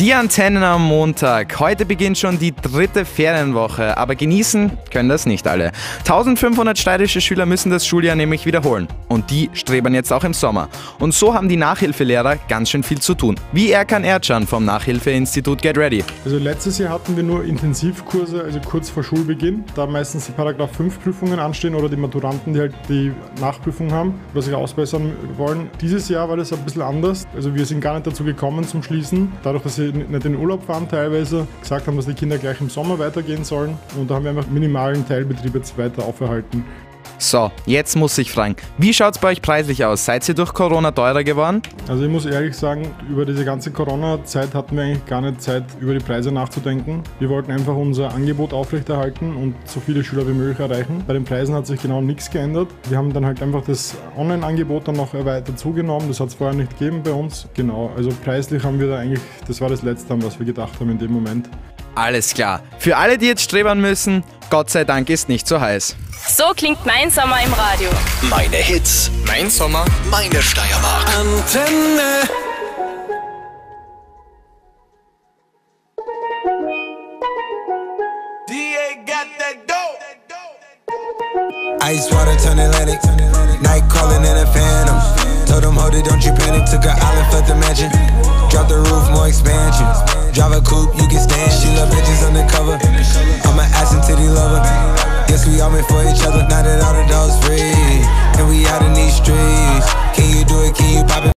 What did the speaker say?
Die Antennen am Montag. Heute beginnt schon die dritte Ferienwoche, aber genießen können das nicht alle. 1500 steirische Schüler müssen das Schuljahr nämlich wiederholen. Und die streben jetzt auch im Sommer. Und so haben die Nachhilfelehrer ganz schön viel zu tun. Wie Erkan Ercan vom Nachhilfeinstitut Get Ready. Also letztes Jahr hatten wir nur Intensivkurse, also kurz vor Schulbeginn, da meistens die Paragraph 5 Prüfungen anstehen oder die Maturanten, die halt die Nachprüfung haben oder sich ausbessern wollen. Dieses Jahr war das ein bisschen anders. Also wir sind gar nicht dazu gekommen zum Schließen, dadurch, dass sie nicht in Urlaub fahren teilweise, gesagt haben, dass die Kinder gleich im Sommer weitergehen sollen und da haben wir einfach minimalen Teilbetrieb jetzt weiter auferhalten. So, jetzt muss ich fragen, wie schaut es bei euch preislich aus? Seid ihr durch Corona teurer geworden? Also ich muss ehrlich sagen, über diese ganze Corona-Zeit hatten wir eigentlich gar nicht Zeit, über die Preise nachzudenken. Wir wollten einfach unser Angebot aufrechterhalten und so viele Schüler wie möglich erreichen. Bei den Preisen hat sich genau nichts geändert. Wir haben dann halt einfach das Online-Angebot dann noch weiter zugenommen. Das hat es vorher nicht gegeben bei uns. Genau, also preislich haben wir da eigentlich, das war das Letzte, was wir gedacht haben in dem Moment. Alles klar. Für alle, die jetzt strebern müssen, Gott sei Dank ist nicht so heiß. So klingt mein Sommer im Radio. Meine Hits, Mein Sommer. meine Steiermark. Antenne. Ice water turn Atlantic. Night calling in a phantom. Told them, hold it, don't you panic. Took an island, left the mansion. Drop the roof, more expansion. Drive a coupe, you can stand. She love bitches